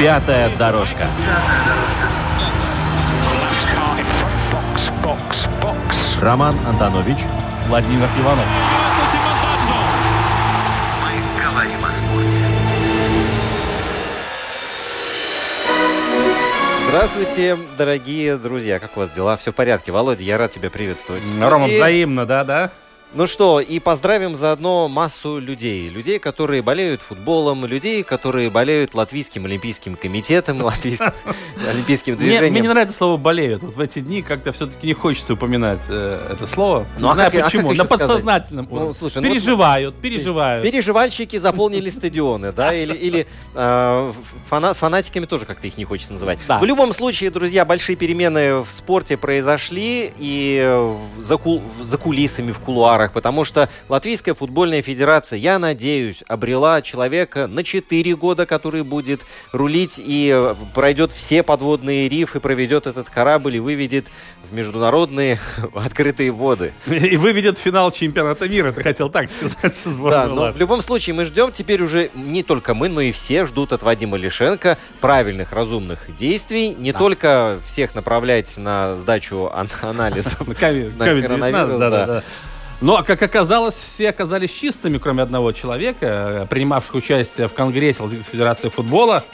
Пятая дорожка. Роман Антонович, Владимир Иванов. Мы говорим о спорте. Здравствуйте, дорогие друзья. Как у вас дела? Все в порядке? Володя, я рад тебя приветствовать. Рома, взаимно, да, да? Ну что, и поздравим заодно массу людей. Людей, которые болеют футболом, людей, которые болеют Латвийским олимпийским комитетом, Латвийским олимпийским Мне, мне не движением. нравится слово «болеют». Вот в эти дни как-то все-таки не хочется упоминать э, это слово. Ну, не а знаю как- а почему. На подсознательном Ну, уровне. ну переживают, переживают. Переживальщики заполнили стадионы, да, или, э, фана- фанатиками тоже как-то их не хочется называть. В любом случае, друзья, большие перемены в спорте произошли и за кулисами, в кулуарах, потому что Латвийская футбольная федерация, я надеюсь, обрела человека на 4 года, который будет рулить и э, пройдет все подводные рифы, проведет этот корабль и выведет в международные открытые воды. И выведет финал чемпионата мира, ты хотел так сказать, со Да, но в любом случае мы ждем теперь уже не только мы, но и все ждут от Вадима Лишенко правильных, разумных действий. Не только всех направлять на сдачу ан- анализов. На ковид- на COVID-19, коронавирус, да, да. Да, да. Но, как оказалось, все оказались чистыми, кроме одного человека, э, принимавших участие в Конгрессе Латвийской Федерации футбола.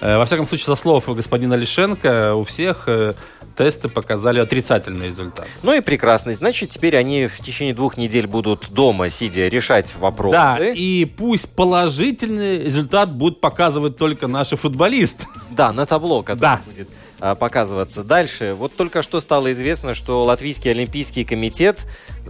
Э, Во всяком случае, со слов господина Лишенко, у всех э, тесты показали отрицательный результат. Ну и прекрасно. Значит, теперь они в течение двух недель будут дома, сидя, решать вопросы. Да, и пусть положительный результат будут показывать только наши футболисты. Да, на табло, которое Да. будет а, показываться дальше. Вот только что стало известно, что Латвийский олимпийский комитет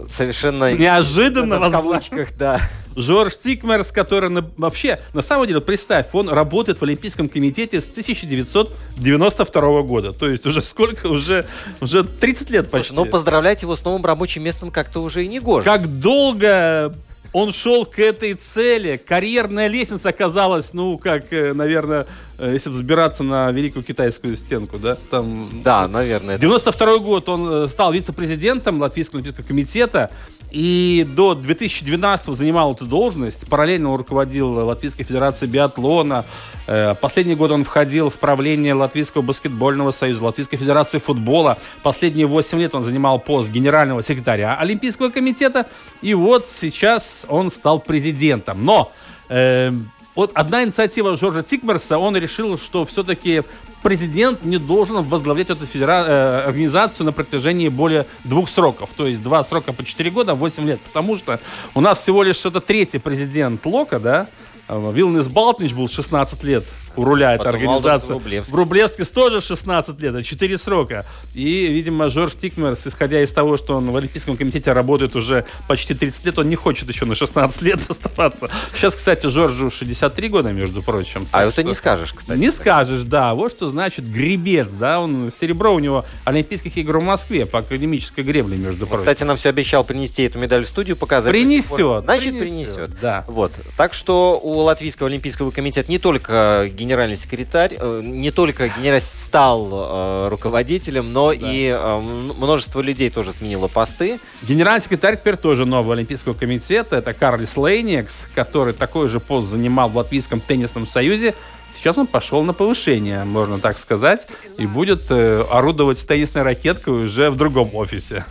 совершенно... Неожиданно, в кавычках, да. Жорж Тикмерс, который на- вообще, на самом деле, представь, он работает в Олимпийском комитете с 1992 года. То есть уже сколько? Уже, уже 30 лет почти. Слушай, ну поздравлять его с новым рабочим местом как-то уже и не гоже. Как долго он шел к этой цели. Карьерная лестница оказалась, ну, как, э, наверное, если взбираться на Великую Китайскую стенку, да? Там Да, наверное. это- 92 год он э, стал вице-президентом Латвийского олимпийского комитета и до 2012 занимал эту должность. Параллельно он руководил Латвийской федерацией биатлона. Э, Последний год он входил в правление Латвийского баскетбольного союза, Латвийской федерации футбола. Последние 8 лет он занимал пост генерального секретаря Олимпийского комитета. И вот сейчас он стал президентом. Но э, вот одна инициатива Жоржа Тикмерса, он решил, что все-таки президент не должен возглавлять эту федера- э, организацию на протяжении более двух сроков. То есть два срока по 4 года, 8 лет. Потому что у нас всего лишь это третий президент Лока, да? Э, Вилнис Балтнич был 16 лет у руля организации. Валдерс Врублевскис. Врублевскис тоже 16 лет, это 4 срока. И, видимо, Жорж Тикмерс, исходя из того, что он в Олимпийском комитете работает уже почти 30 лет, он не хочет еще на 16 лет оставаться. Сейчас, кстати, Жоржу 63 года, между прочим. А это не скажешь, кстати. не скажешь, да. Вот что значит гребец, да. Он серебро у него Олимпийских игр в Москве по академической гребле, между прочим. Кстати, нам все обещал принести эту медаль в студию, показать. Принесет, Значит, принесет, принесет. да. Вот. Так что у Латвийского олимпийского комитета не только генеральный секретарь, э, не только генераль стал э, руководителем, но и э, множество людей тоже сменило посты. Генеральный секретарь теперь тоже нового Олимпийского комитета. Это Карлис Лейникс, который такой же пост занимал в Латвийском теннисном союзе. Сейчас он пошел на повышение, можно так сказать, и будет э, орудовать теннисной ракеткой уже в другом офисе.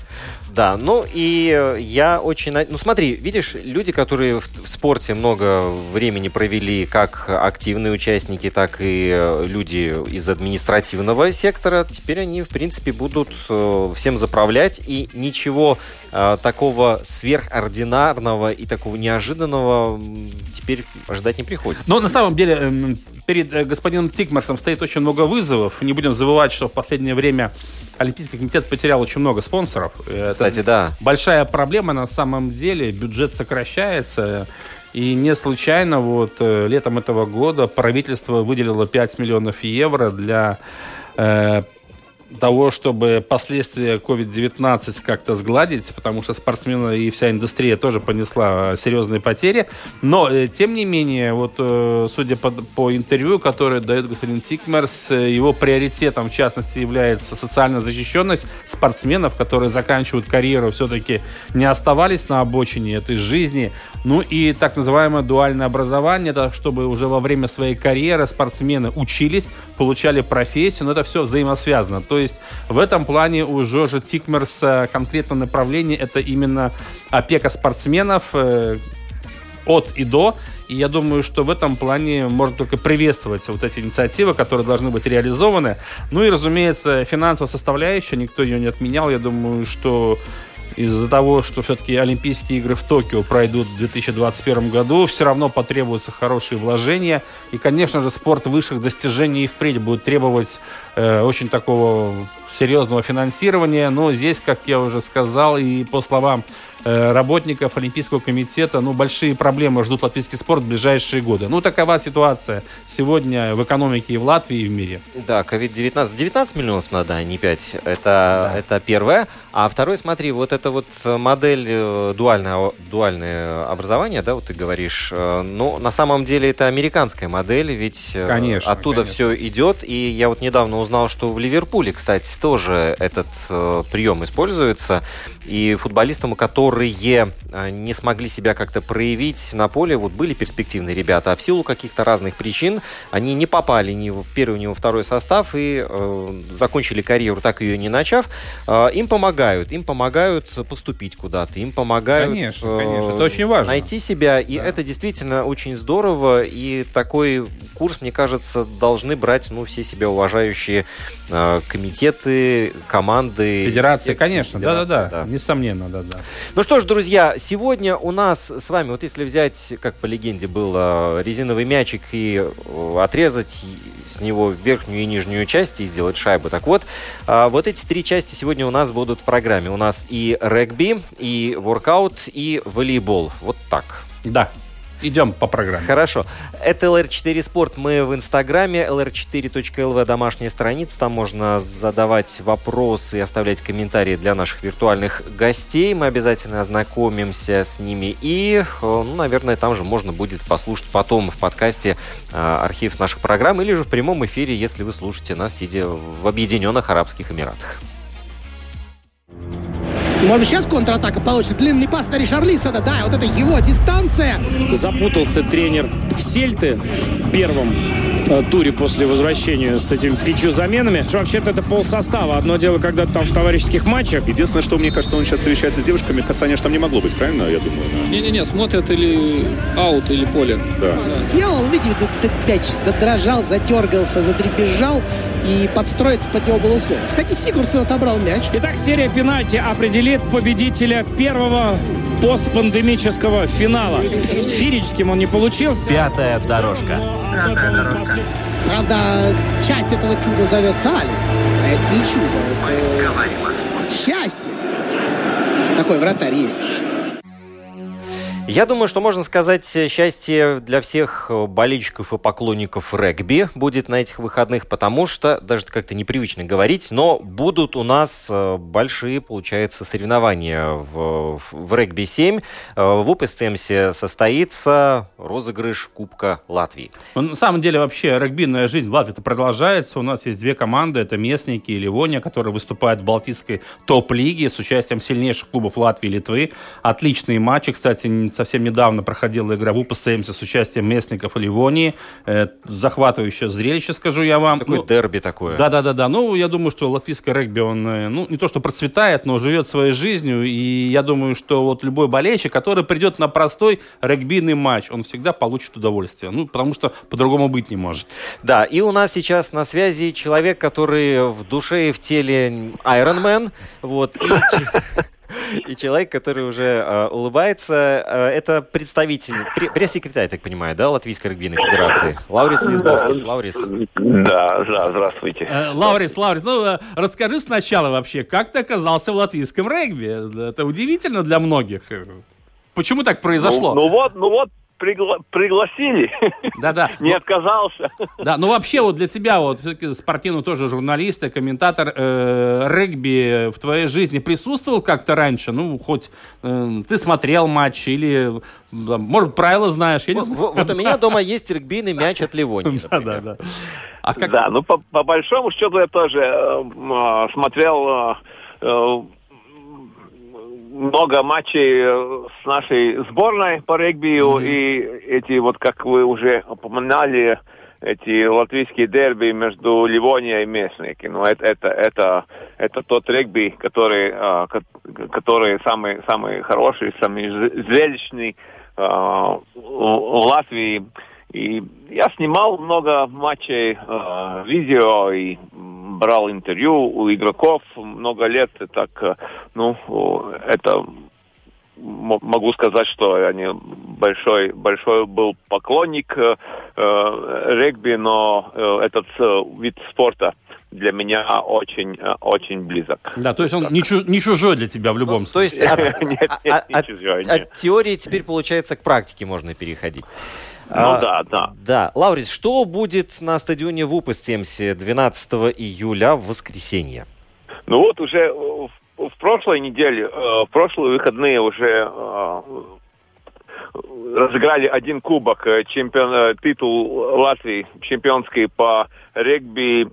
Да, ну и э, я очень... Ну смотри, видишь, люди, которые в, в спорте много времени провели, как активные участники, так и э, люди из административного сектора, теперь они, в принципе, будут э, всем заправлять, и ничего такого сверхординарного и такого неожиданного теперь ожидать не приходится. Но на самом деле эм, перед э, господином Тикмарсом стоит очень много вызовов. Не будем забывать, что в последнее время Олимпийский комитет потерял очень много спонсоров. Это Кстати, да. большая проблема на самом деле. Бюджет сокращается. И не случайно вот э, летом этого года правительство выделило 5 миллионов евро для э, того, чтобы последствия COVID-19 как-то сгладить, потому что спортсмены и вся индустрия тоже понесла э, серьезные потери. Но, э, тем не менее, вот э, судя по, по интервью, которое дает господин Тикмерс, его приоритетом, в частности, является социальная защищенность спортсменов, которые заканчивают карьеру, все-таки не оставались на обочине этой жизни. Ну и так называемое дуальное образование, это чтобы уже во время своей карьеры спортсмены учились, получали профессию, но это все взаимосвязано. То есть в этом плане у Жоржа Тикмерса конкретное направление это именно опека спортсменов э, от и до. И я думаю, что в этом плане можно только приветствовать вот эти инициативы, которые должны быть реализованы. Ну и, разумеется, финансовая составляющая, никто ее не отменял. Я думаю, что из-за того, что все-таки Олимпийские игры в Токио пройдут в 2021 году, все равно потребуются хорошие вложения. И, конечно же, спорт высших достижений и впредь будет требовать э, очень такого серьезного финансирования. Но здесь, как я уже сказал, и по словам Э, работников Олимпийского комитета, ну, большие проблемы ждут латвийский спорт в ближайшие годы. Ну, такова ситуация сегодня в экономике и в Латвии, и в мире. Да, COVID-19. 19 миллионов надо, а не 5. Это, да. это первое. А второе, смотри, вот эта вот модель э, дуальное, дуальное образование, да, вот ты говоришь, ну, на самом деле это американская модель, ведь конечно, оттуда конечно. все идет. И я вот недавно узнал, что в Ливерпуле, кстати, тоже этот прием используется. И футболистам, которые а, не смогли себя как-то проявить на поле, вот были перспективные ребята, а в силу каких-то разных причин они не попали ни в первый, ни во второй состав и э, закончили карьеру, так ее не начав. Э, им помогают, им помогают поступить куда-то, им помогают конечно, конечно. Это очень важно. найти себя, и да. это действительно очень здорово, и такой курс, мне кажется, должны брать ну, все себя уважающие э, комитеты, команды. Федерации, конечно, да-да-да, да. несомненно, да-да. Ну что ж, друзья, сегодня у нас с вами, вот если взять, как по легенде был, резиновый мячик и э, отрезать с него верхнюю и нижнюю часть и сделать шайбу. Так вот, э, вот эти три части сегодня у нас будут в программе. У нас и регби, и воркаут, и волейбол. Вот так. Да. Идем по программе. Хорошо. Это LR4 Спорт. Мы в Инстаграме lr4.lv домашняя страница. Там можно задавать вопросы и оставлять комментарии для наших виртуальных гостей. Мы обязательно ознакомимся с ними. И, э, ну, наверное, там же можно будет послушать потом в подкасте э, архив наших программ или же в прямом эфире, если вы слушаете нас, сидя в Объединенных Арабских Эмиратах. Может быть, сейчас контратака получится. Длинный пас на Ришарлисона. Да, вот это его дистанция. Запутался тренер Сельты в первом Э, туре после возвращения с этими пятью заменами. Вообще-то это пол состава. Одно дело, когда там в товарищеских матчах. Единственное, что мне кажется, он сейчас встречается с девушками, касания там не могло быть, правильно, я думаю? Не-не-не, смотрят или аут, или поле. Да. Сделал, видите, этот мяч задрожал, затергался, задребезжал и подстроиться под него было условие. Кстати, Сигурсон отобрал мяч. Итак, серия пенальти определит победителя первого постпандемического финала. Фирическим он не получился. Пятая дорожка. Пятая дорожка. Правда, часть этого чуда зовется Алис. А это не чудо, это счастье. Такой вратарь есть. Я думаю, что можно сказать, э, счастье для всех э, болельщиков и поклонников регби будет на этих выходных, потому что, даже как-то непривычно говорить, но будут у нас э, большие, получается, соревнования в, в регби-7. В УПСТМСе состоится розыгрыш Кубка Латвии. Ну, на самом деле, вообще, регбийная жизнь в Латвии продолжается. У нас есть две команды, это местники и Ливония, которые выступают в Балтийской топ-лиге с участием сильнейших клубов Латвии и Литвы. Отличные матчи, кстати, совсем недавно проходила игра в УПСМС с участием местников Ливонии. Э, захватывающее зрелище, скажу я вам. Такое ну, дерби такое. Да-да-да. Ну, я думаю, что латвийское регби, он, э, ну, не то что процветает, но живет своей жизнью. И я думаю, что вот любой болельщик, который придет на простой регбийный матч, он всегда получит удовольствие. Ну, потому что по-другому быть не может. Да, и у нас сейчас на связи человек, который в душе и в теле Iron Man. Вот. И человек, который уже э, улыбается, э, это представитель, пресс-секретарь, я так понимаю, да, Латвийской регбийной федерации. Лаурис Лизбовский. Лаурис. Да, да, здравствуйте. Э, Лаурис, Лаурис, ну э, расскажи сначала вообще, как ты оказался в латвийском регби? Это удивительно для многих. Почему так произошло? Ну, ну вот, ну вот, пригла- пригласили. Да-да. Не отказался. Да, ну вообще вот для тебя, вот все-таки спортивный тоже журналист и комментатор э, регби в твоей жизни присутствовал как-то раньше? Ну, хоть э, ты смотрел матч или, там, может, правила знаешь? Я не Вот, знаю. вот- вот у меня дома есть регбийный мяч от Ливонии. Да, да, да. А как... Да, ну по, по большому счету я тоже э, э, смотрел э, э, много матчей э, с нашей сборной по регбию и эти вот, как вы уже упоминали, эти латвийские дерби между Ливонией и Местники. Ну, это, это, это, это тот регби, который, ко- который самый, самый хороший, самый зрелищный э, в Латвии. И я снимал много матчей, э, видео и брал интервью у игроков много лет. И так, э, ну, это могу сказать, что я не большой, большой был поклонник э, э, регби, но э, этот э, вид спорта для меня очень, э, очень близок. Да, то есть он не, чу- не чужой для тебя в любом Ну, То есть случае. от, Нет, а- нет, от- не чужой, от нет. теории теперь, получается, к практике можно переходить. Ну А, да, да. Да. Лаурис, что будет на стадионе в Упастемсе 12 июля в воскресенье? Ну вот уже э, в, в прошлой неделе, э, в прошлые выходные уже э, разыграли один кубок, чемпион, титул Латвии чемпионский по регби,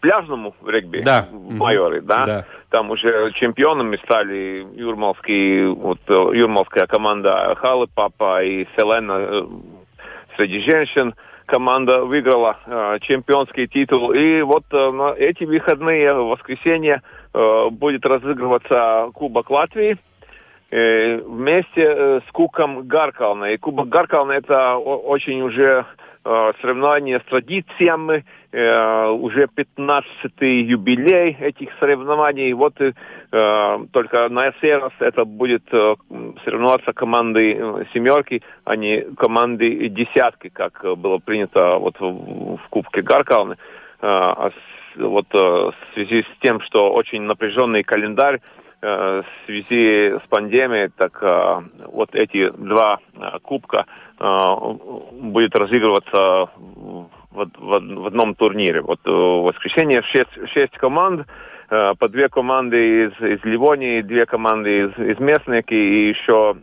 пляжному регби Да. в майоре, да? Да. Там уже чемпионами стали юрмалские, вот, э, юрмалская команда Халы Папа и Селена э, среди женщин команда выиграла э, чемпионский титул. И вот э, на эти выходные, воскресенье, э, будет разыгрываться Кубок Латвии э, вместе э, с Кубком Гаркална. И Кубок Гаркална это очень уже э, соревнование с традициями, э, уже 15-й юбилей этих соревнований. Вот э, э, только на сей это будет э, соревноваться команды э, семерки, а не команды десятки, как э, было принято вот в, Кубке Гаркалны. Э, а вот э, в связи с тем, что очень напряженный календарь, э, в связи с пандемией, так э, вот эти два э, кубка э, будет разыгрываться в, в- в одном турнире. Вот э, в воскресенье шесть, шесть команд, э, по две команды из, из Ливонии, две команды из, из Местники и еще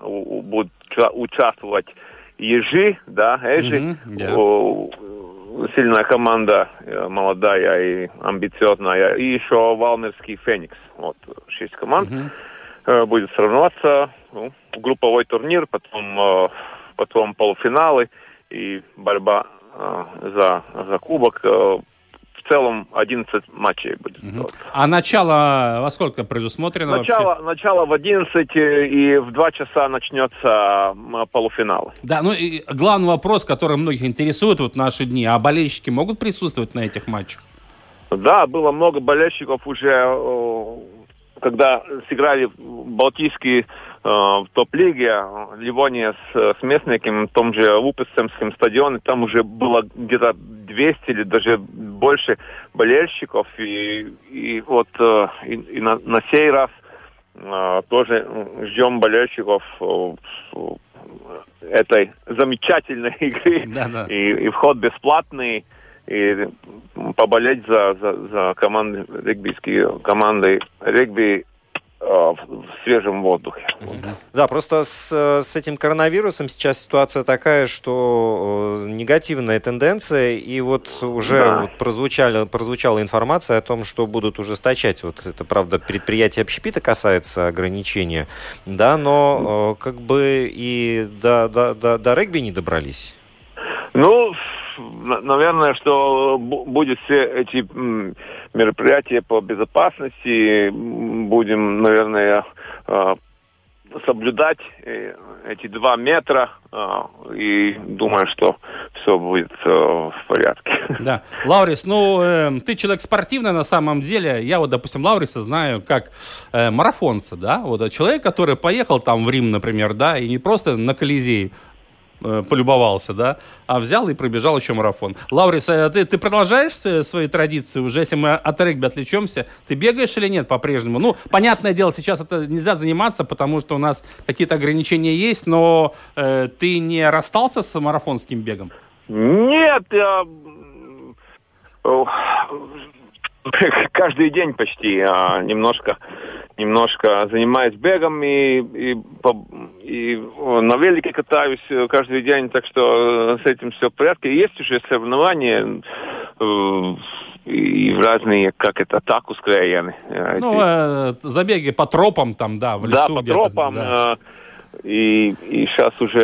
будут ча- участвовать ежи, да, эжи, Мгм, да. О, сильная команда, э, молодая и амбициозная. И еще Валмерский Феникс. Вот, шесть команд. Э, Будет соревноваться. Ну, групповой турнир, потом, э, потом полуфиналы и борьба э, за, за кубок. В целом 11 матчей будет. Вот. А начало во сколько предусмотрено вообще? Начало, начало в 11 э, и в 2 часа начнется полуфинал. Да, ну и главный вопрос, который многих интересует вот наши дни, а болельщики могут присутствовать на этих матчах? Да, было много болельщиков уже, э, когда сыграли Балтийские э, в топ-лиге, э, Ливония с, с Местником, в том же Упесцемском стадионе, там уже было где-то 200 или даже больше болельщиков. И, и вот и, и на, на сей раз тоже ждем болельщиков этой замечательной игры. Да-да. И, и вход бесплатный и поболеть за, за, за команды регбийские команды регби э, в, свежем воздухе. Да, просто с, с этим коронавирусом сейчас ситуация такая, что негативная тенденция, и вот уже Да. вот прозвучала, прозвучала информация о том, что будут ужесточать, вот это, правда, предприятие общепита касается ограничения, да, но как бы и до, до, до, до регби не добрались. Ну, наверное, что бу- будет все эти мероприятия по безопасности. Будем, наверное, э, соблюдать э, эти два метра. э, И думаю, что все будет э, в порядке. Да. Лаурис, ну, э, ты человек спортивный на самом деле. Я вот, допустим, Лауриса знаю как э, марафонца, да? Вот э, человек, который поехал там в Рим, например, да, и не просто на Колизей э, полюбовался, да, а взял и пробежал еще марафон. Лаурис, а ты, ты продолжаешь э, свои традиции уже, если мы от регби отвлечемся? Ты бегаешь или нет по-прежнему? Ну, понятное дело, сейчас это нельзя заниматься, потому что у нас какие-то ограничения есть, но э, ты не расстался с марафонским бегом? Нет, я каждый день почти а, немножко немножко занимаюсь бегом и, и, по, и на велике катаюсь каждый день, так что с этим все в порядке. Есть уже соревнования э, и разные, как это, так ускоряемые. Ну, э, забеги по тропам там, да, в лесу Да, по тропам. Да. Э, и, и сейчас уже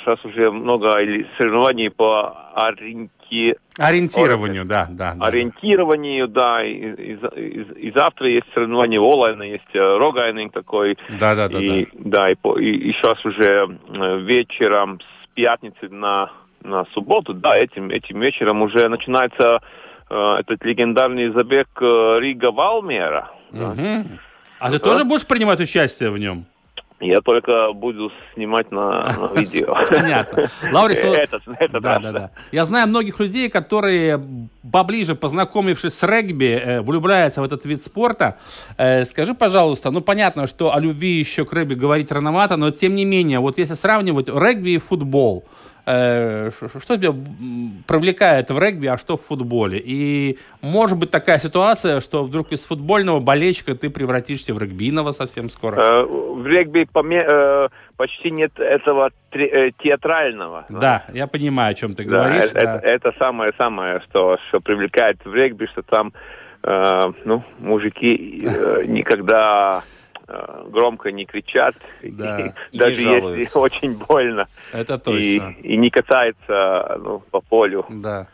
сейчас уже много соревнований по ориенти... ориентированию, да, да, да. Ориентированию, да. И, и, и, и завтра есть соревнования Олайна, есть э, Рогайнинг такой. Да, да, да. И, да, да и, и, и сейчас уже э, вечером с пятницы на, на субботу, да, этим, этим вечером уже начинается э, этот легендарный забег э, Рига-Валмера. Угу. Да. А ты тоже будешь принимать участие в нем? Я только буду снимать на, на видео. Понятно. Лаурис, это, это да, да, да. Я знаю многих людей, которые поближе познакомившись с регби, э, влюбляются в этот вид спорта. Э, скажи, пожалуйста, ну понятно, что о любви еще к регби говорить рановато, но тем не менее, вот если сравнивать регби и футбол, что тебя привлекает в регби, а что в футболе? И может быть такая ситуация, что вдруг из футбольного болельщика ты превратишься в регбийного совсем скоро? Э, в регби э, почти нет этого театрального. Да, я понимаю, о чем ты говоришь. Это, самое-самое, что, привлекает в регби, что там ну, мужики никогда Э, громко не кричат, да. и, даже если очень больно. Это точно. И, и не катается ну, по полю. Да.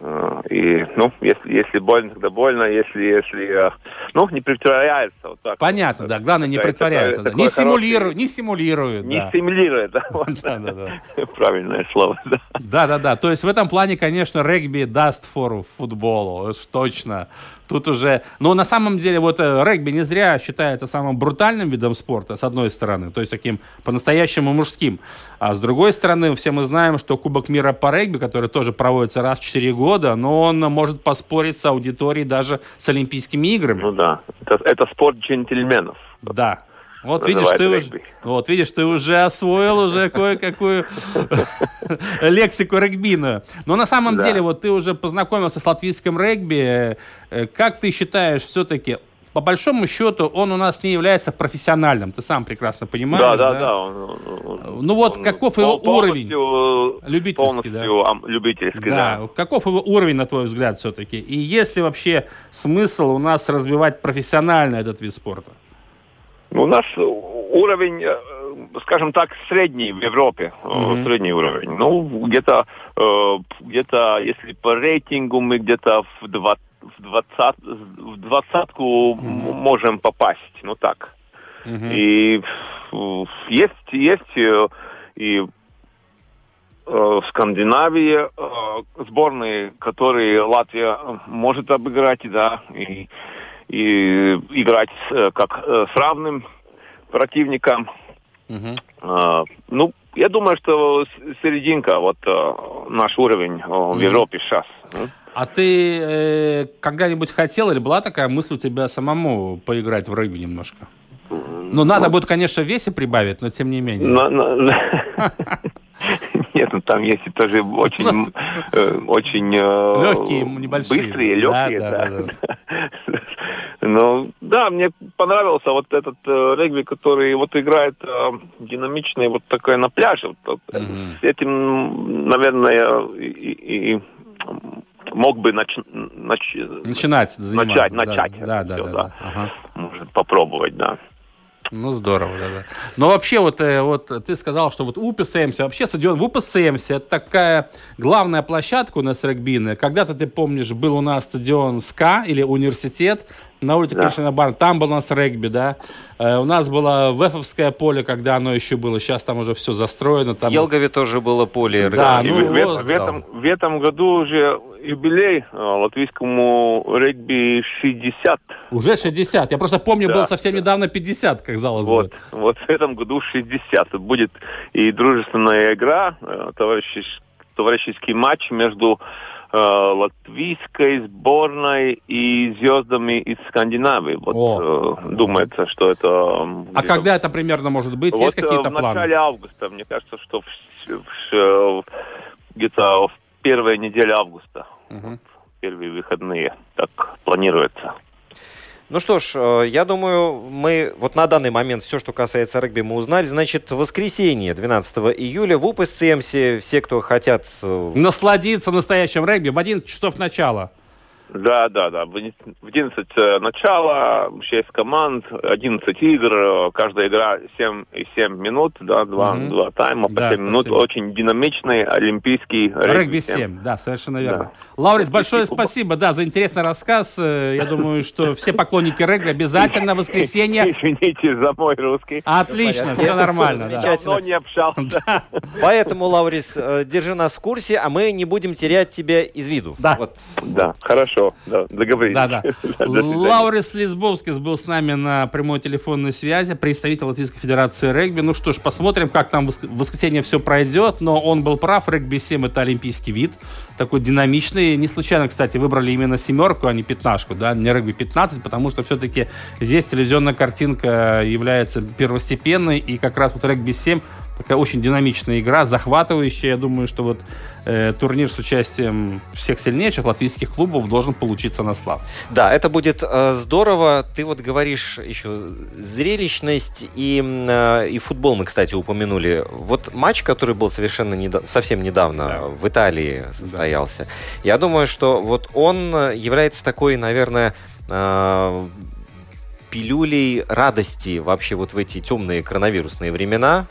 Э, и, ну, если, если больно, тогда больно, если, если, э, ну, не притворяется. Вот так. Понятно, да, главное, не притворяется. Да. Не, симулирует, не симулирует. Не да. симулирует, да. да, да, да. Правильное слово, да. Да, да, да. То есть в этом плане, конечно, регби даст фору футболу, точно. Тут уже... Но на самом деле вот э, регби не зря считается самым брутальным видом спорта, с одной стороны, то есть таким по-настоящему мужским. А с другой стороны, все мы знаем, что Кубок мира по регби, который тоже проводится раз в 4 года, но он может поспорить с аудиторией даже с Олимпийскими играми. Ну да, это, это спорт джентльменов. Да, вот видишь, ты уже, вот видишь, ты уже освоил уже кое-какую лексику регбийную. Но на самом деле, вот ты уже познакомился с латвийским регби. Э, как ты считаешь, все-таки по большому счету, он у нас не является профессиональным. Ты сам прекрасно понимаешь. Да, да, да. да он, он, ну вот он, каков его уровень? Любительский, да? Любительский, да. да. Каков его уровень, на твой взгляд, все-таки? И есть ли вообще смысл у нас развивать профессионально этот вид спорта? Ну, у нас уровень, э, скажем так, средний в Европе, mm-hmm. средний уровень. Ну, где-то, э, где-то, если по рейтингу мы где-то в, 20, в, 20, в двадцатку mm-hmm. можем попасть, ну так. Mm-hmm. И есть, есть и в Скандинавии сборные, которые Латвия может обыграть, да, и и играть э, как э, с равным противником. Угу. Ну, я думаю, что серединка, вот э, наш уровень в Европе сейчас. А ты э, когда-нибудь хотел или была такая мысль у тебя самому поиграть в регби немножко? Ну, надо ну, будет, конечно, весе прибавить, но тем не менее. На, на... Нет, ну там есть тоже очень, ну, очень легкие, небольшие. Быстрые, легкие, да, да, да. Ну, да, мне понравился вот этот э, регби, который вот играет э, динамичный, вот такой на пляже. Вот, угу. С этим, наверное, и, и мог бы нач, нач, начинать начать, начать. Да, да, да, да, да. Ага. Может попробовать, да. Ну, здорово, да-да. Но вообще, вот, э, вот ты сказал, что вот УПСМС, вообще стадион в УПСМС, это такая главная площадка у нас регбийная. Когда-то, ты помнишь, был у нас стадион СКА или университет на улице да. Кришнабар, там был у нас регби, да. Э, у нас было Вефовское поле, когда оно еще было, сейчас там уже все застроено. Там... В Елгове тоже было поле. Да, ну, в, вот, в, этом, в этом году уже юбилей э, латвийскому регби 60. Уже 60. Я просто помню, Да, было совсем да. недавно 50, казалось Вот, бы. вот в этом году 60. Будет и дружественная игра, э, товарищес- товарищеский матч между э, латвийской сборной и звездами из Скандинавии. Вот э, думается, что это... А когда это примерно может быть? вот, Есть какие-то в планы? начале августа, мне кажется, что в, в- в- где-то в первой неделе августа. Мгм. Первые выходные. Так планируется. Ну что ж, э, я думаю, мы вот на данный момент все, что касается регби, мы узнали. Значит, в воскресенье, 12 июля, в УПСЦМСе, все, кто хотят... э, Насладиться настоящим регби в 11 часов начала. Да, да, да. В 11 э, начало, 6 команд, 11 игр, э, каждая игра 7 и 7 минут, да, два, Мгм. два тайма по Да, 7 минут. спасибо. Очень динамичный олимпийский регби. Регби 7, да, совершенно верно. Лаурис, большое спасибо, да, за интересный рассказ. Э, Я думаю, что все поклонники регби обязательно в воскресенье. Извините за мой русский. Отлично, все нормально. да. Давно не общался. Поэтому, Лаурис, э, держи нас в курсе, а мы не будем терять тебя из виду. Да. Вот. Да, хорошо, да, договорились. Да, да. Лаурис Лисбовскис был с нами на прямой телефонной связи, представитель Латвийской Федерации регби. Ну что ж, посмотрим, как там в воскресенье все пройдет. Но он был прав, регби 7 это олимпийский вид, такой динамичный. Не случайно, кстати, выбрали именно семерку, а не пятнашку, да, не регби 15, потому что все-таки здесь телевизионная картинка является первостепенной, и как раз вот регби 7 такая очень динамичная игра, захватывающая. Я думаю, что вот э, турнир с участием всех сильнейших латвийских клубов должен получиться на славу. Да, это будет э, здорово. Ты вот говоришь еще зрелищность и, э, и футбол мы, кстати, упомянули. Вот матч, который был совершенно неда- совсем недавно в Италии состоялся. Я думаю, что вот он э, является такой, наверное, э, пилюлей радости вообще вот в эти темные коронавирусные времена.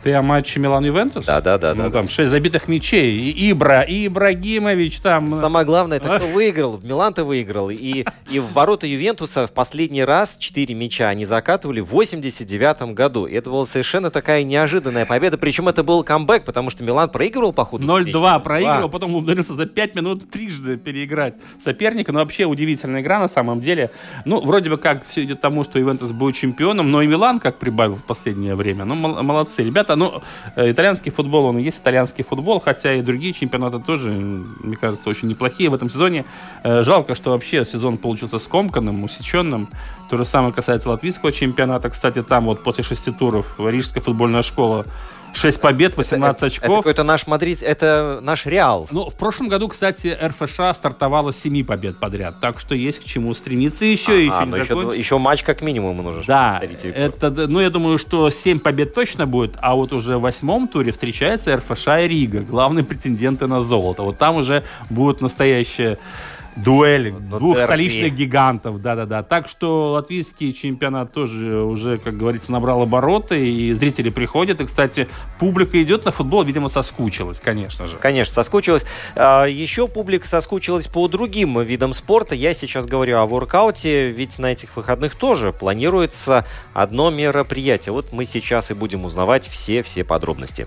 Ты о матче Милан-Ювентус? Да, да, да. Ну, да, там шесть забитых мячей. И Ибра, и Ибрагимович там... Самое главное, это кто выиграл. В Милан-то выиграл. И, и в ворота Ювентуса в последний раз 4 мяча они закатывали в 89 году. И это была совершенно такая неожиданная победа. Причем это был камбэк, потому что Милан проигрывал по ходу. 0-2 встречи. проигрывал, Да. потом умудрился за 5 минут трижды переиграть соперника. Но вообще удивительная игра на самом деле. Ну, вроде бы как все идет к тому, что Ювентус будет чемпионом, но и Милан как прибавил в последнее время. Ну, мол- молодцы. Ребята, ну, э, итальянский футбол, он и есть итальянский футбол, хотя и другие чемпионаты тоже, мне кажется, очень неплохие в этом сезоне. Э, Жалко, что вообще сезон получился скомканным, усеченным. То же самое касается латвийского чемпионата. Кстати, там вот после шести туров Рижская футбольная школа 6 побед, 18 Это очков. какой-то наш Мадрид, это наш Реал. Ну, в прошлом году, кстати, РФШ стартовала с 7 побед подряд, так что есть к чему стремиться еще, еще А, не еще, еще матч как минимум нужно. Да, это, ну, я думаю, что 7 побед точно будет, а вот уже в восьмом туре встречается РФШ и Рига, главные претенденты на золото. Вот там уже будет настоящая дуэль двух дерби. столичных гигантов, да-да-да. Так что латвийский чемпионат тоже уже, как говорится, набрал обороты, и зрители приходят. И, кстати, публика идет на футбол, видимо, соскучилась, конечно же. Конечно, соскучилась. А, Еще публика соскучилась по другим видам спорта. Я сейчас говорю о воркауте, ведь на этих выходных тоже планируется одно мероприятие. Вот мы сейчас и будем узнавать все-все подробности.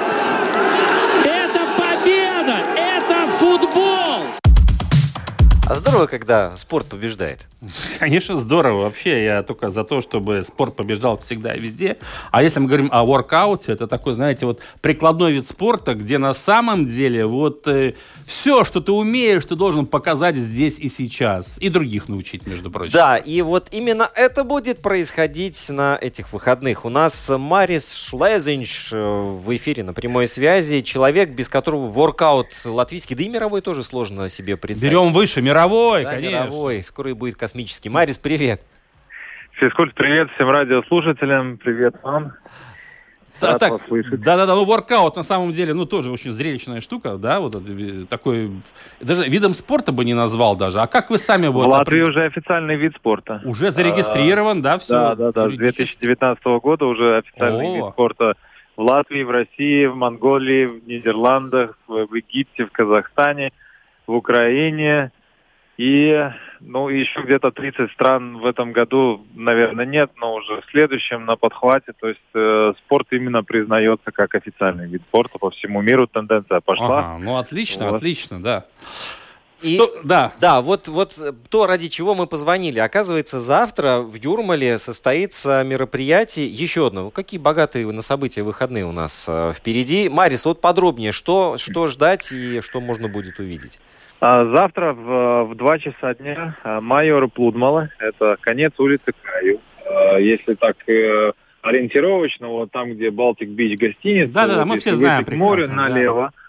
А здорово, когда спорт побеждает. Конечно, здорово. Вообще, я только за то, чтобы спорт побеждал всегда и везде. А если мы говорим о воркауте, это такой, знаете, вот прикладной вид спорта, где на самом деле вот э, все, что ты умеешь, ты должен показать здесь и сейчас. И других научить, между прочим. Да, и вот именно это будет происходить на этих выходных. У нас Марис Шлезинч э, в эфире на прямой связи. Человек, без которого воркаут латвийский, да и мировой тоже сложно себе представить. Берем выше, мировой, Да, конечно. мировой. Скоро и будет космический. Марис, привет. Физкульт, привет всем радиослушателям, привет вам. Да, так, да, да, да, ну воркаут на самом деле, ну тоже очень зрелищная штука, да, вот это, такой, даже видом спорта бы не назвал даже. А как вы сами В вот Латвии опре- уже официальный вид спорта. уже зарегистрирован, да, все? Да, да, да. С 2019 года уже официальный О. вид спорта в Латвии, в России, в Монголии, в Нидерландах, в, в Египте, в Казахстане, в Украине. И, ну, еще где-то 30 стран в этом году, наверное, нет, но уже в следующем на подхвате. То есть э, спорт именно признается как официальный вид спорта по всему миру. Тенденция пошла. Ага, ну отлично, Вот. отлично, да. И, да. Да, вот, вот э, то, ради чего мы позвонили. Оказывается, завтра в Юрмале состоится мероприятие, еще одно. Какие богатые на события выходные у нас э, впереди. Марис, вот подробнее, что, что ждать и что можно будет увидеть? А, Завтра в, в 2 часа дня а, майора Плудмала, это конец улицы Краю. А, Если так э, ориентировочно, вот там, где Балтик Бич гостиница, Да-да-да, вот мы все знаем к морю прекрасно, да. налево, а,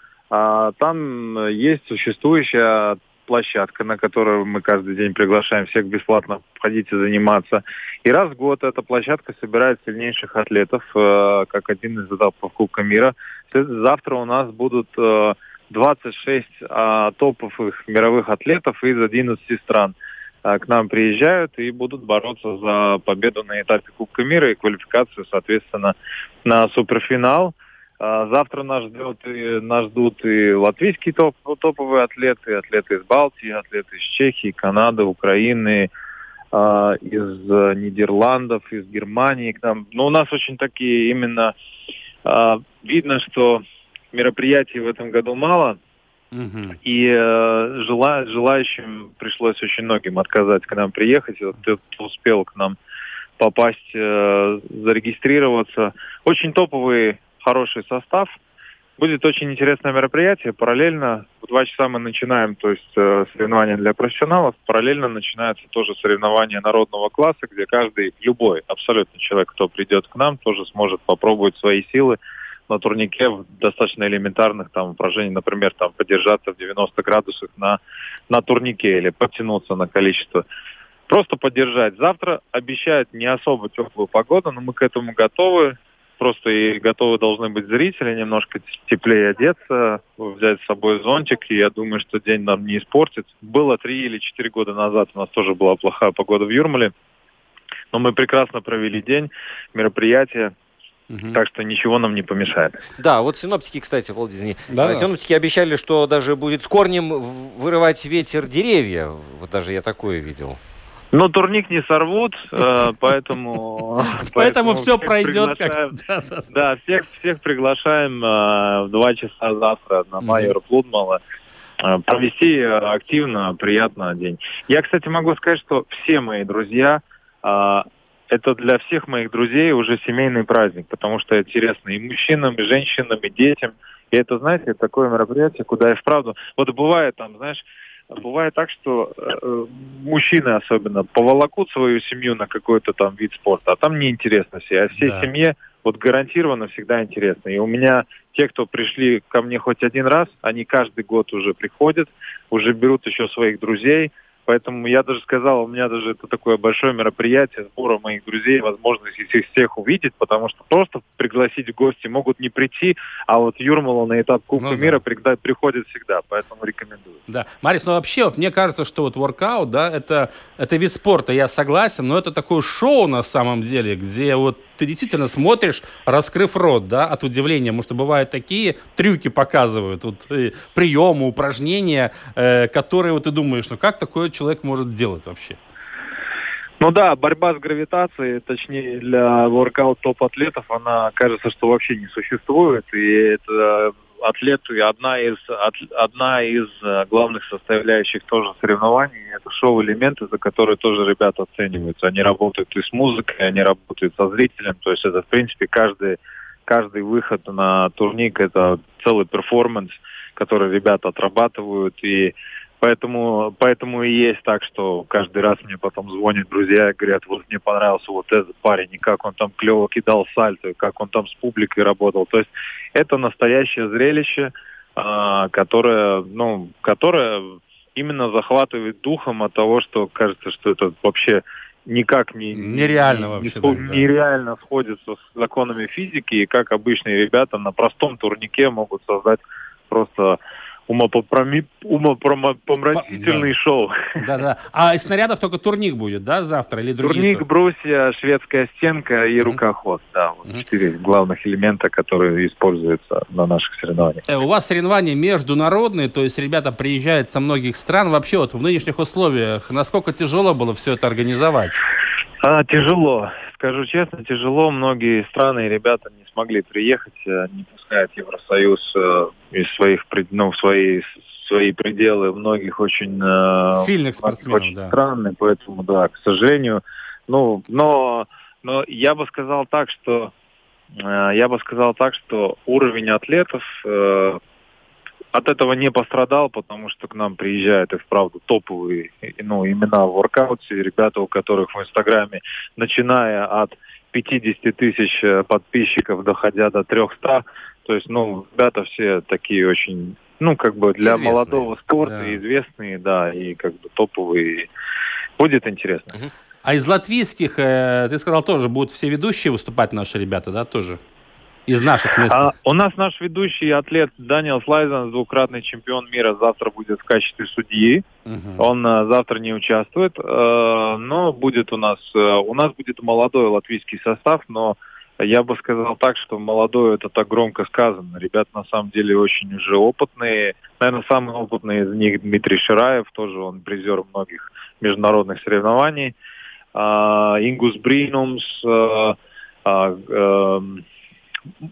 там э, есть существующая площадка, на которую мы каждый день приглашаем всех бесплатно входить и заниматься. И раз в год эта площадка собирает сильнейших атлетов, э, как один из этапов Кубка мира. Завтра у нас будут э, 26 а, топовых мировых атлетов из 11 стран а, к нам приезжают и будут бороться за победу на этапе Кубка мира и квалификацию, соответственно, на суперфинал. А, Завтра нас, ждет и, нас ждут и латвийские топ, топовые атлеты, атлеты из Балтии, атлеты из Чехии, Канады, Украины, а, из э, Нидерландов, из Германии к нам. Но у нас очень такие именно а, видно, что мероприятий в этом году мало, и э, жела- желающим пришлось очень многим отказать к нам приехать. Вот тот, кто успел к нам попасть, э, зарегистрироваться. Очень топовый, хороший состав. Будет очень интересное мероприятие. Параллельно в два часа мы начинаем, то есть э, соревнования для профессионалов. Параллельно начинаются тоже соревнования народного класса, где каждый, любой, абсолютно человек, кто придет к нам, тоже сможет попробовать свои силы на турнике в достаточно элементарных там упражнениях, например, там подержаться в 90 градусах на, на турнике или подтянуться на количество. Просто поддержать. Завтра обещают не особо теплую погоду, но мы к этому готовы. Просто и готовы должны быть зрители, немножко теплее одеться, взять с собой зонтик, и я думаю, что день нам не испортит. Было три или четыре года назад, у нас тоже была плохая погода в Юрмале, но мы прекрасно провели день, мероприятие, так что ничего нам не помешает. Да, вот синоптики, кстати, извини. Да. А, Синоптики обещали, что даже будет с корнем вырывать ветер деревья. Вот даже я такое видел. Но турник не сорвут, э, поэтому... Поэтому всех пройдет как- Да, всех всех приглашаем э, в два часа завтра на майора Плудмала э, провести активно, приятно день. Я, кстати, могу сказать, что все мои друзья, это для всех моих друзей уже семейный праздник, потому что интересно и мужчинам, и женщинам, и детям. И это, знаете, такое мероприятие, куда и вправду... Вот бывает там, знаешь, бывает так, что э, мужчины особенно поволокут свою семью на какой-то там вид спорта, а там неинтересно все. А всей Да. семье вот гарантированно всегда интересно. И у меня те, кто пришли ко мне хоть один раз, они каждый год уже приходят, уже берут еще своих друзей. Поэтому я даже сказал, у меня даже это такое большое мероприятие сбора моих друзей, возможность их всех увидеть, потому что просто пригласить в гости могут не прийти, а вот Юрмала на этап Кубка Ну да. мира пригда- приходит всегда, поэтому рекомендую. Да. Марис, ну вообще, вот мне кажется, что вот воркаут, да, это, это вид спорта, я согласен, но это такое шоу на самом деле, где вот ты действительно смотришь, раскрыв рот, да, от удивления, потому что бывают такие трюки показывают, вот э, приемы, упражнения, э, которые вот ты думаешь, ну как такой человек может делать вообще? Ну да, борьба с гравитацией, точнее для воркаут топ-атлетов, она кажется, что вообще не существует. И это атлеты, одна из, от, одна из э, главных составляющих тоже соревнований, это шоу-элементы, за которые тоже ребята оцениваются. Они работают и с музыкой, они работают со зрителем, то есть это, в принципе, каждый, каждый выход на турник, это целый перформанс, который ребята отрабатывают, и Поэтому, поэтому и есть так, что каждый раз мне потом звонят друзья и говорят, вот мне понравился вот этот парень, и как он там клево кидал сальто, и как он там с публикой работал. То есть это настоящее зрелище, а, которое, ну, которое именно захватывает духом от того, что кажется, что это вообще никак не нереально не, вообще, не, да, нереально сходится с законами физики и как обычные ребята на простом турнике могут создать просто умопомрачительный умопомрачительный шоу. Да-да. А из снарядов только турник будет, да, завтра или другие? Турник, брусья, шведская стенка и рукоход. Да, вот четыре главных элемента, которые используются на наших соревнованиях. Э, у вас соревнования международные, то есть ребята приезжают со многих стран. Вообще вот в нынешних условиях насколько тяжело было все это организовать? А, тяжело. Скажу честно, тяжело. Многие страны и ребята не смогли приехать, э, не пускает Евросоюз э, из своих, ну, свои, свои пределы многих очень... Э, Сильных спортсменов, очень да. Странные, поэтому, да, к сожалению. Ну, но, но я бы сказал так, что я бы сказал так, что уровень атлетов э, от этого не пострадал, потому что к нам приезжают и вправду топовые ну, имена в воркауте, ребята, у которых в Инстаграме, начиная от 50 тысяч э, подписчиков, доходя до 300. То есть, ну, ребята все такие очень, ну, как бы для известные. молодого спорта да. известные, да, и как бы топовые. Будет интересно. А из латвийских, э, ты сказал, тоже будут все ведущие выступать наши ребята, да, тоже? Из наших мест. А, у нас наш ведущий атлет Даниэл Слайзен, двукратный чемпион мира, завтра будет в качестве судьи. Угу. Он а, завтра не участвует, а, но будет у нас, а, у нас будет молодой латвийский состав, но я бы сказал так, что молодой это так громко сказано. Ребят на самом деле очень уже опытные. Наверное, самый опытный из них Дмитрий Шираев, тоже он призер многих международных соревнований. А, Ингус Бринумс, а, а,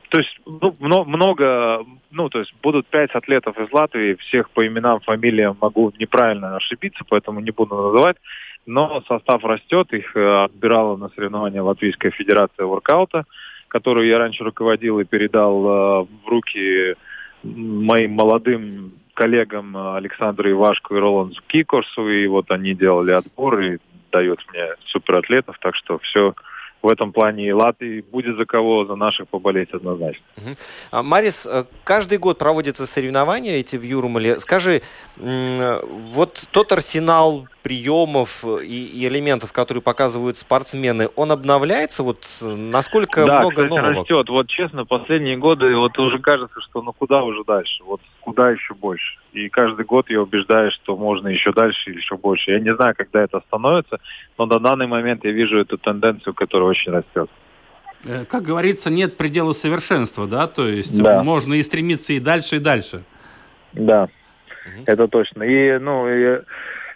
то есть ну, много, ну, то есть будут пять атлетов из Латвии, всех по именам, фамилиям могу неправильно ошибиться, поэтому не буду называть, но состав растет, их э, отбирала на соревнования Латвийская Федерация воркаута, которую я раньше руководил и передал э, в руки моим молодым коллегам Александру Ивашку и Роланду Кикорсу, и вот они делали отбор и дают мне суператлетов, так что все в этом плане и Латвии будет за кого за наших поболеть однозначно. Угу. Марис, э, каждый год проводятся соревнования эти в Юрмале. Скажи, вот тот арсенал приемов и, и элементов, которые показывают спортсмены, он обновляется? Вот насколько да, много кстати, нового? растет. Вот честно, последние годы вот уже кажется, что ну куда уже дальше? Вот куда еще больше? И каждый год я убеждаюсь, что можно еще дальше или еще больше. Я не знаю, когда это становится, но на данный момент я вижу эту тенденцию, которая очень растет. Э, как говорится, нет предела совершенства, да? То есть да. можно и стремиться и дальше, и дальше. Да, угу. это точно. И, ну, и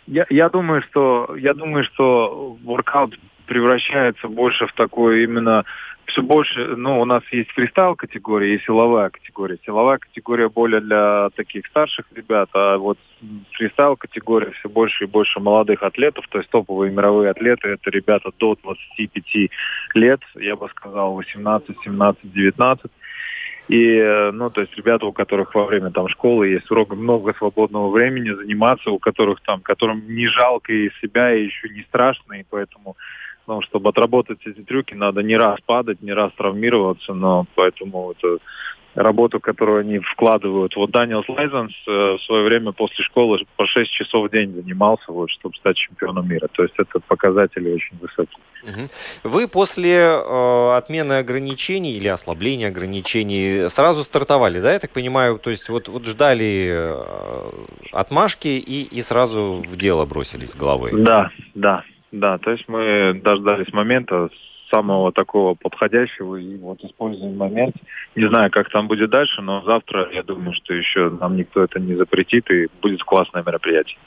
я, я думаю, что я думаю, что воркаут превращается больше в такой именно все больше, ну, у нас есть фристайл категория и силовая категория. Силовая категория более для таких старших ребят, а вот фристайл категория все больше и больше молодых атлетов, то есть топовые мировые атлеты, это ребята до 25 лет, я бы сказал, 18, 17, 19. И, э, ну, то есть ребята, у которых во время там школы есть много, много свободного времени заниматься, у которых там, которым не жалко и себя, и еще не страшно, и поэтому, ну, чтобы отработать эти трюки, надо не раз падать, не раз травмироваться, но поэтому это работу, которую они вкладывают. Вот Даниэл Слайзенс э, в свое время после школы по 6 часов в день занимался, вот, чтобы стать чемпионом мира. То есть это показатели очень высокие. Вы после э, отмены ограничений или ослабления ограничений сразу стартовали, да, я так понимаю? То есть вот, вот ждали э, отмашки и, и сразу в дело бросились головой? Да, да, да. То есть мы дождались момента, самого такого подходящего и вот используем момент. Не знаю, как там будет дальше, но завтра, я думаю, что еще нам никто это не запретит и будет классное мероприятие.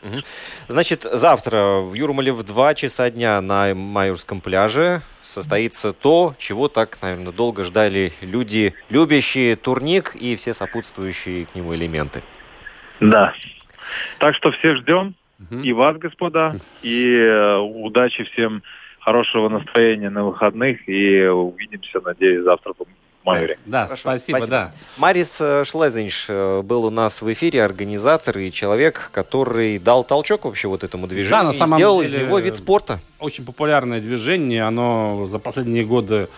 Значит, завтра в Юрмале в 2 часа дня на Майорском пляже состоится то, чего так, наверное, долго ждали люди, любящие турник и все сопутствующие к нему элементы. Да. Так что всех ждем. И вас, господа. И э, удачи всем, хорошего настроения на выходных. И увидимся, надеюсь, завтра в Майоре. Да, спасибо, да. Марис э, Шлезенш э, был у нас в эфире, организатор и человек, который дал толчок вообще вот этому движению Да, на и самом сделал деле, из него вид спорта. Очень популярное движение, оно за последние годы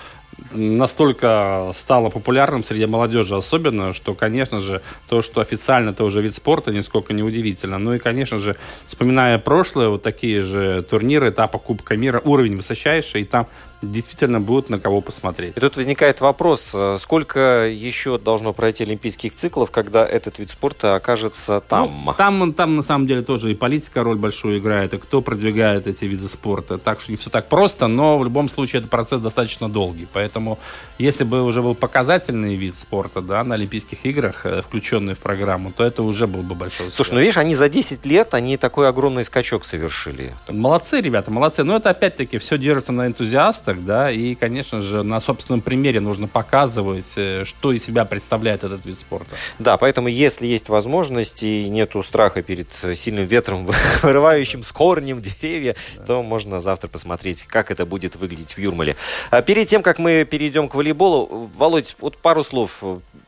настолько стало популярным среди молодежи особенно, что, конечно же, то, что официально это уже вид спорта, нисколько не удивительно. Ну и, конечно же, вспоминая прошлое, вот такие же турниры, этапа Кубка мира, уровень высочайший, и там действительно будет на кого посмотреть. И тут возникает вопрос, э, сколько еще должно пройти олимпийских циклов, когда этот вид спорта окажется там? Ну, там, там на самом деле тоже и политика роль большую играет, и кто продвигает эти виды спорта. Так что не все так просто, но в любом случае этот процесс достаточно долгий. Поэтому если бы уже был показательный вид спорта да, на Олимпийских играх, э, включенный в программу, то это уже был бы большой успех. Слушай, ну видишь, они за 10 лет, они такой огромный скачок совершили. Молодцы, ребята, молодцы. Но это опять-таки все держится на энтузиастах, да, и, конечно же, на собственном примере нужно показывать, э, что из себя представляет этот вид спорта. Да, поэтому если есть возможность и нету страха перед сильным ветром, вырывающим с корнем деревья, то можно завтра посмотреть, как это будет выглядеть в Юрмале. А перед тем, как мы перейдем к волейболу, Володь, вот пару слов.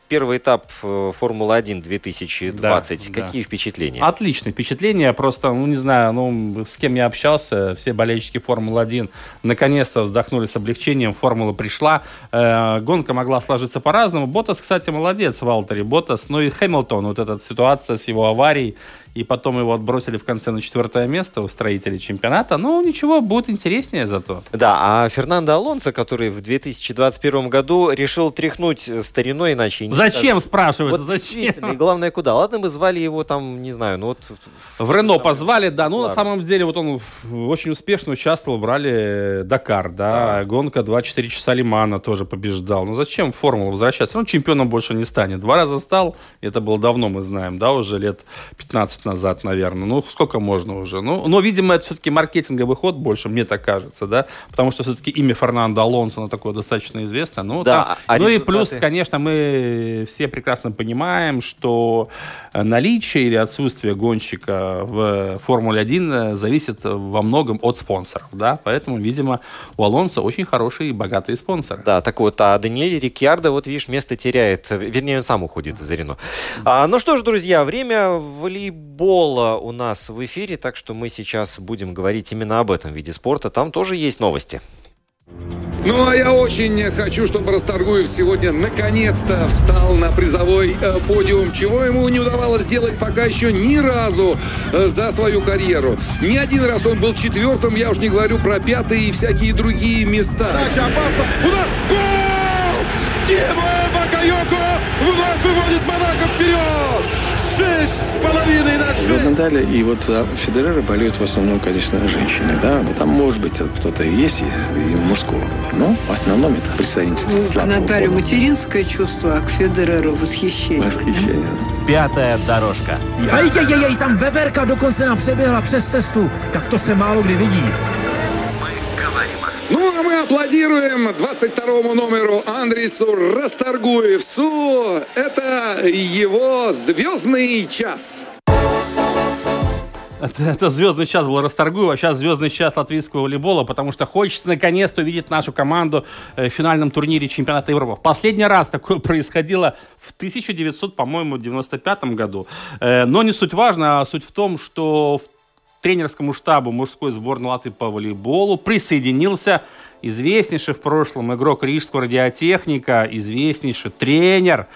Первый этап э, Формулы-1 2020. Да, Какие да. впечатления? Отличные впечатления. Просто, ну, не знаю, ну, с кем я общался, все болельщики Формулы-1 наконец-то вздохнули с облегчением. Формула пришла. Э, гонка могла сложиться по-разному. Ботас, кстати, молодец, Валтери Ботас. Ну и Хэмилтон, вот эта ситуация с его аварией. И потом его отбросили в конце на четвертое место у строителей чемпионата. Ну, ничего, будет интереснее зато. Да, а Фернандо Алонсо, который в 2021 году решил тряхнуть стариной, иначе не Зачем, скажешь. спрашивается, Вот зачем? и главное, куда? Ладно, мы звали его там, не знаю, ну вот... В Рено позвали, да. Ну, на Ладно. самом деле, вот он очень успешно участвовал в ралли Дакар, да. Гонка 2-4 часа Лимана тоже побеждал. Ну, зачем в формулу возвращаться? Он чемпионом больше не станет. Два раза стал, это было давно, мы знаем, да, уже лет 15 назад, наверное. Ну, сколько можно уже? Ну, но, видимо, это все-таки маркетинговый ход больше, мне так кажется, да. Потому что все-таки имя Фернандо Алонсо, оно такое достаточно известное. Ну, Да, там- а ну и плюс, конечно, мы все прекрасно понимаем, что э, наличие или отсутствие гонщика в Формуле-1 зависит во многом от спонсоров, да, поэтому, видимо, у Алонса очень хорошие и богатые спонсоры. Да, так вот, а Даниэль Рикьярдо, вот видишь, место теряет, вернее, он сам уходит из Рено. А, ну что ж, друзья, время волейбола у нас в эфире, так что мы сейчас будем говорить именно об этом виде спорта. Там тоже есть новости. Ну, а я очень хочу, чтобы Расторгуев сегодня наконец-то встал на призовой э, подиум, чего ему не удавалось сделать пока еще ни разу э, за свою карьеру. Ни один раз он был четвертым, я уж не говорю про пятые и всякие другие места. Подача опасна. Удар! Гол! Тимо Бакайоко вновь выводит Монако вперед! Шесть с половиной на шесть. Надаля и вот за Федерера болеют в основном, конечно, женщины, да. Вот Там, может быть, кто-то и есть и, и мужского, но в основном это представители К слабого Наталью пола. материнское чувство, а к Федереру восхищение. Восхищение. Pятая дорожка. Ajajajaj, tam Veverka dokonce nám přeběhla přes cestu. Tak to se málo kdy vidí. Ну, а мы аплодируем 22 номеру Андрису Расторгуевсу. Это его звездный час. Это, это звездный час был Расторгуев, а сейчас звездный час латвийского волейбола, потому что хочется наконец-то увидеть нашу команду э, в финальном турнире чемпионата Европы. Последний раз такое происходило в 1900, по-моему, 95 году. Э, но не суть важна, а суть в том, что в тренерскому штабу мужской сборной Латвии по волейболу присоединился известнейший в прошлом игрок рижского радиотехника, известнейший тренер,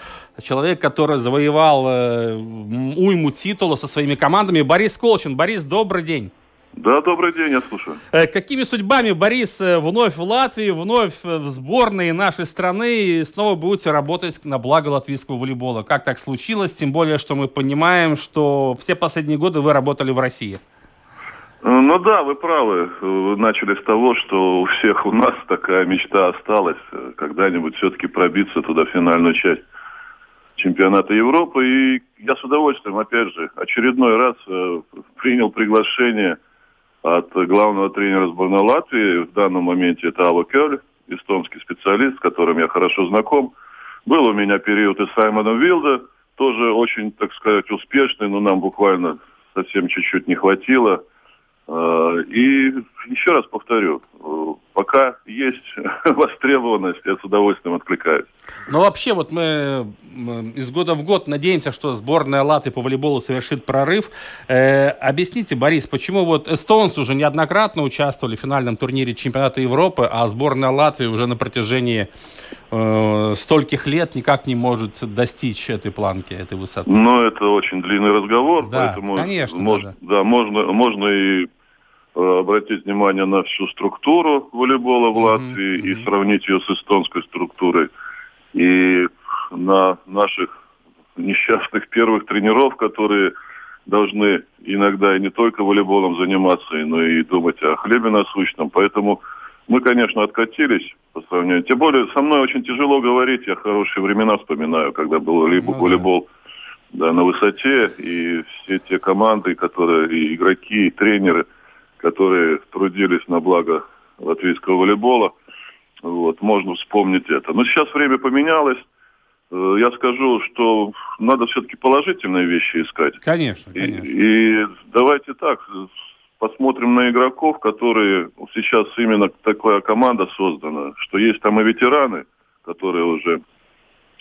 человек, который завоевал э, уйму титулов со своими командами, Борис Колчин. Борис, добрый день. Да, добрый день, я слушаю. Э, Какими судьбами, Борис, э, вновь в Латвии, вновь э, в сборной нашей страны и снова будете работать на благо латвийского волейбола? Как так случилось? Тем более, что мы понимаем, что все последние годы вы работали в России. Ну да, вы правы. Вы начали с того, что у всех у нас такая мечта осталась э, когда-нибудь все-таки пробиться туда в финальную часть чемпионата Европы. И я с удовольствием, опять же, очередной раз э, принял приглашение от главного тренера сборной Латвии. В данном моменте это Ава Кёль, эстонский специалист, с которым я хорошо знаком. Был у меня период и с Вилда, тоже очень, так сказать, успешный, но нам буквально совсем чуть-чуть не хватило – и еще раз повторю, э, пока есть востребованность, я с удовольствием откликаюсь. Ну, вообще, вот мы из года в год надеемся, что сборная Латвии по волейболу совершит прорыв. Э, объясните, Борис, почему вот эстонцы уже неоднократно участвовали в финальном турнире чемпионата Европы, а сборная Латвии уже на протяжении э, стольких лет никак не может достичь этой планки, этой высоты? Ну, это очень длинный разговор, да, поэтому конечно, мож, да, да, можно, можно и э, обратить внимание на всю структуру волейбола в Латвии mm-hmm. и сравнить ее с эстонской структурой. И на наших несчастных первых тренеров, которые должны иногда и не только волейболом заниматься, но и думать о хлебе насущном. Поэтому мы, конечно, откатились по сравнению. Тем более, со мной очень тяжело говорить. Я хорошие времена вспоминаю, когда был либо ну, волейбол да, на высоте, и все те команды, которые, и игроки, и тренеры, которые трудились на благо латвийского волейбола, вот, можно вспомнить это. Но сейчас время поменялось. Э, я скажу, что надо все-таки положительные вещи искать. Конечно, конечно. И, и давайте так, посмотрим на игроков, которые сейчас именно такая команда создана, что есть там и ветераны, которые уже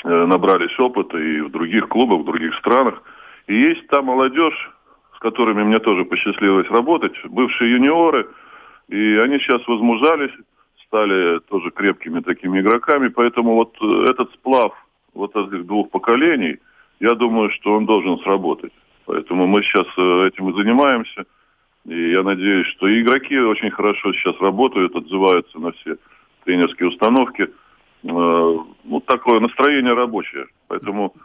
э, набрались опыта и в других клубах, в других странах. И есть там молодежь, с которыми мне тоже посчастливилось работать, бывшие юниоры, и они сейчас возмужались, стали тоже крепкими такими игроками, поэтому вот э, этот сплав вот этих двух поколений, я думаю, что он должен сработать. Поэтому мы сейчас э, этим и занимаемся. И я надеюсь, что и игроки очень хорошо сейчас работают, отзываются на все тренерские установки. Э, ну, такое настроение рабочее. Поэтому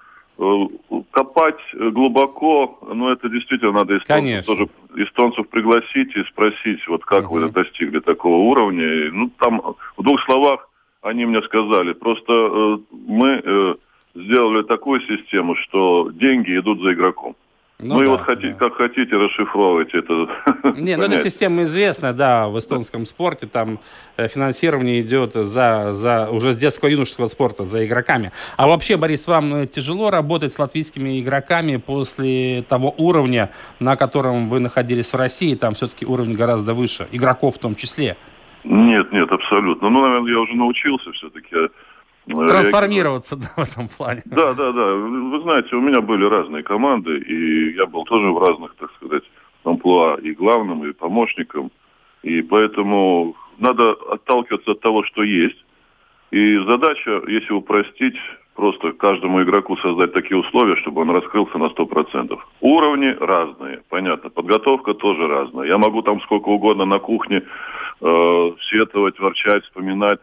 копать глубоко, ну, это действительно надо эстонцев, тоже эстонцев пригласить и спросить, вот как угу. вы достигли такого уровня. Ну, там в двух словах они мне сказали, просто э, мы э, сделали такую систему, что деньги идут за игроком. Ну, ну да, и вот хотите, да. как хотите, расшифровывайте это. Не, ну эта система известная, да, в эстонском спорте. Там э, финансирование идет за, за, уже с детского юношеского спорта, за игроками. А вообще, Борис, вам э, тяжело работать с латвийскими игроками после того уровня, на котором вы находились в России? Там все-таки уровень гораздо выше, игроков в том числе. Нет, нет, абсолютно. Ну, наверное, я уже научился все-таки э, Трансформироваться да, в этом плане. Да, да, да. Вы знаете, у меня были разные команды, и я был тоже в разных, так сказать, амплуа и главным, и помощником. И поэтому надо отталкиваться от того, что есть. И задача, если упростить, просто каждому игроку создать такие условия, чтобы он раскрылся на 100%. Уровни разные, понятно. Подготовка тоже разная. Я могу там сколько угодно на кухне э, сетовать, ворчать, вспоминать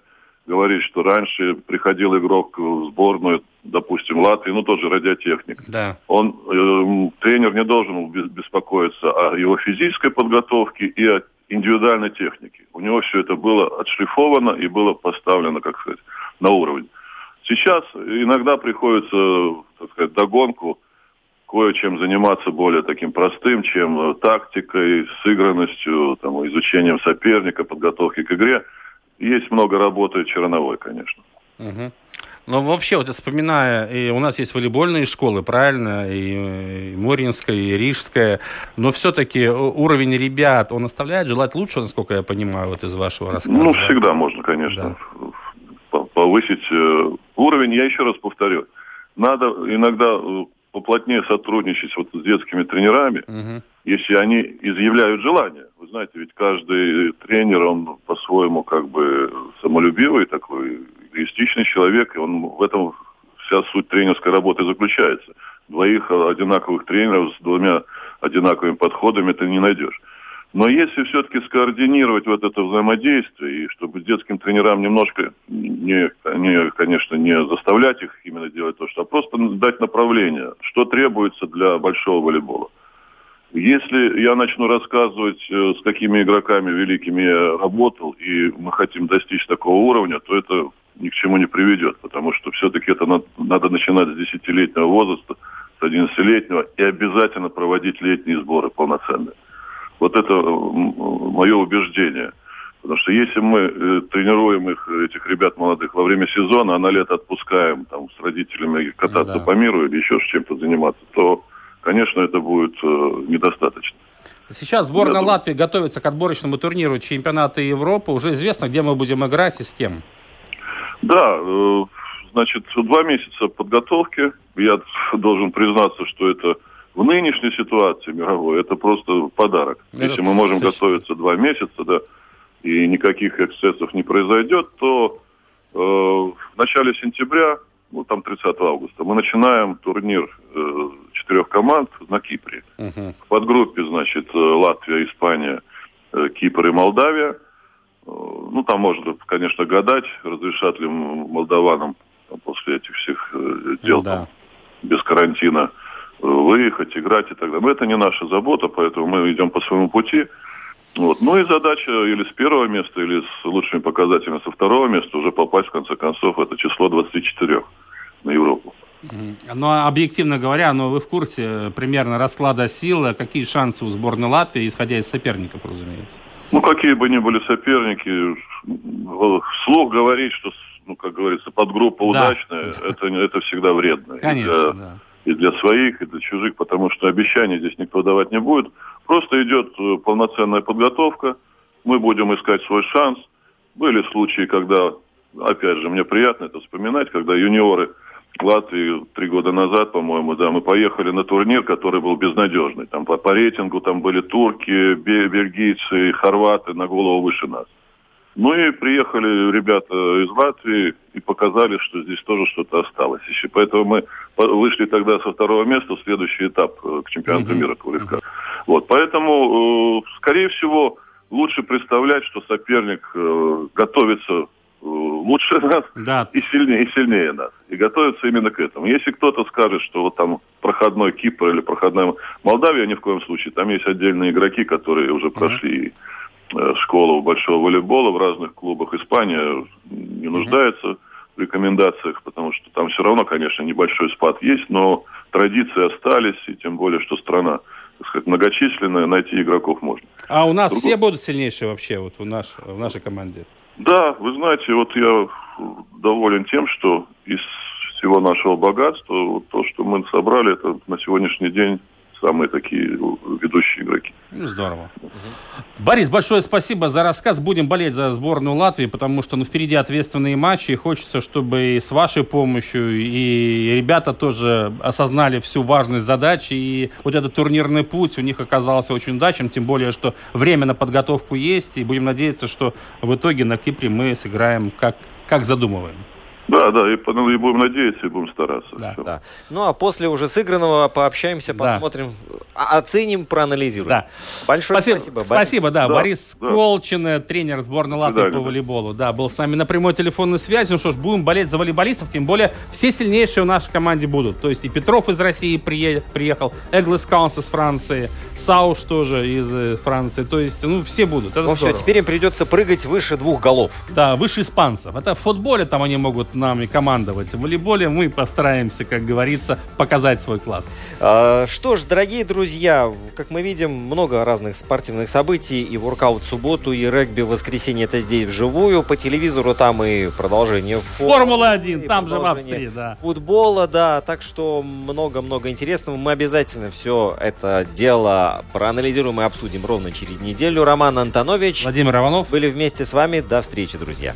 говорить, что раньше приходил игрок в сборную, допустим, Латвии, ну тот же радиотехник. Да. Он, э, тренер не должен беспокоиться о его физической подготовке и о индивидуальной технике. У него все это было отшлифовано и было поставлено, как сказать, на уровень. Сейчас иногда приходится, так сказать, догонку кое-чем заниматься более таким простым, чем э, тактикой, сыгранностью, там, изучением соперника, подготовки к игре – есть много работы черновой, конечно. Угу. Но вообще, вот вспоминая, и у нас есть волейбольные школы, правильно, и, и Моринская, и Рижская, но все-таки уровень ребят, он оставляет желать лучше, насколько я понимаю, вот из вашего рассказа. Ну, да? всегда можно, конечно, да. повысить э, уровень. Я еще раз повторю, надо иногда э, поплотнее сотрудничать вот с детскими тренерами, угу. Если они изъявляют желание. Вы знаете, ведь каждый тренер, он по-своему как бы самолюбивый такой, эгоистичный человек, и он в этом вся суть тренерской работы заключается. Двоих одинаковых тренеров с двумя одинаковыми подходами ты не найдешь. Но если все-таки скоординировать вот это взаимодействие, и чтобы детским тренерам немножко, не, не, конечно, не заставлять их именно делать то, что, а просто дать направление, что требуется для большого волейбола. Если я начну рассказывать, э, с какими игроками великими я работал, и мы хотим достичь такого уровня, то это ни к чему не приведет, потому что все-таки это надо, надо начинать с 10-летнего возраста, с 11-летнего, и обязательно проводить летние сборы полноценные. Вот это мое убеждение. Потому что если мы э, тренируем их, этих ребят молодых во время сезона, а на лето отпускаем там, с родителями кататься Да. по миру или еще чем-то заниматься, то, конечно, это будет э, недостаточно. Сейчас сборная Латвии готовится к отборочному турниру чемпионата Европы. Уже известно, где мы будем играть и с кем. Да, э, значит, два месяца подготовки. Я должен признаться, что это в нынешней ситуации мировой, это просто подарок. Это Если мы можем точно. готовиться два месяца, да, и никаких эксцессов не произойдет, то э, в начале сентября, ну там 30 августа, мы начинаем турнир э, четырех команд на Кипре. В подгруппе, значит, э, Латвия, Испания, э, Кипр и Молдавия. Э, Ну, там можно, конечно, гадать, разрешат ли молдаванам после этих всех дел там, без карантина выехать, играть и так далее. Но это не наша забота, поэтому мы идем по своему пути. Вот. Ну и задача или с первого места, или с лучшими показателями со второго места уже попасть, в конце концов, это число 24 на Европу. Но объективно говоря, но вы в курсе э, примерно расклада сил, э, какие шансы у сборной Латвии, исходя из соперников, разумеется. Ну, какие бы ни были соперники, э, вслух говорить, что, ну, как говорится, подгруппа Да. удачная, это, это всегда вредно. И Конечно, для- да. и для своих, и для чужих, потому что обещаний здесь никто давать не будет. Просто идет полноценная подготовка, мы будем искать свой шанс. Были случаи, когда, опять же, мне приятно это вспоминать, когда юниоры Латвии три года назад, по-моему, да, мы поехали на турнир, который был безнадежный. Там по, по рейтингу там были турки, бе- бельгийцы, хорваты на голову выше нас. Ну и приехали ребята из Латвии и показали, что здесь тоже что-то осталось еще. Поэтому мы вышли тогда со второго места в следующий этап э, к чемпионату мира квалификации. Вот, поэтому, э, скорее всего, лучше представлять, что соперник э, готовится лучше нас Да. и сильнее, и сильнее нас. И готовится именно к этому. Если кто-то скажет, что вот там проходной Кипр или проходная Молдавия, ни в коем случае. Там есть отдельные игроки, которые уже прошли э, школу большого волейбола в разных клубах. Испания не нуждается в рекомендациях, потому что там все равно, конечно, небольшой спад есть, но традиции остались, и тем более, что страна так сказать, многочисленная, найти игроков можно. А у нас Другой- все будут сильнейшие вообще вот в, наш, в нашей команде? Да, вы знаете, вот я доволен тем, что из всего нашего богатства, вот то, что мы собрали, это на сегодняшний день самые такие ведущие игроки. Ну, здорово. Борис, большое спасибо за рассказ. Будем болеть за сборную Латвии, потому что ну, впереди ответственные матчи. И хочется, чтобы и с вашей помощью, и ребята тоже осознали всю важность задачи. И вот этот турнирный путь у них оказался очень удачным. Тем более, что время на подготовку есть. И будем надеяться, что в итоге на Кипре мы сыграем как, как задумываем. Да, да, и, ну, и будем надеяться, и будем стараться. Всё. Да. Ну а после уже сыгранного пообщаемся, Да. посмотрим, а- оценим, проанализируем. Да. Большое Спасибо, спасибо. Борис. спасибо, да. Да, Борис да. Колчин, тренер сборной Латвии свидания, по да. волейболу. Да, был с нами на прямой телефонной связи. Ну что ж, будем болеть за волейболистов, тем более все сильнейшие в нашей команде будут. То есть и Петров из России прие- приехал, Эглес Каунс из Франции, Сауш тоже из э, Франции. То есть, ну, все будут. Это Ну все, здорово. теперь им придется прыгать выше двух голов. Да, выше испанцев. Это в футболе там они могут нами командовать. В волейболе мы постараемся, как говорится, показать свой класс. А, Что ж, дорогие друзья, как мы видим, много разных спортивных событий. И воркаут в субботу, и регби в воскресенье это здесь вживую. По телевизору там и продолжение Формула-1, там же в Австрии, да. футбола, да. Так что много-много интересного. Мы обязательно все это дело проанализируем и обсудим ровно через неделю. Роман Антонович. Владимир Иванов. Были вместе с вами. До встречи, друзья.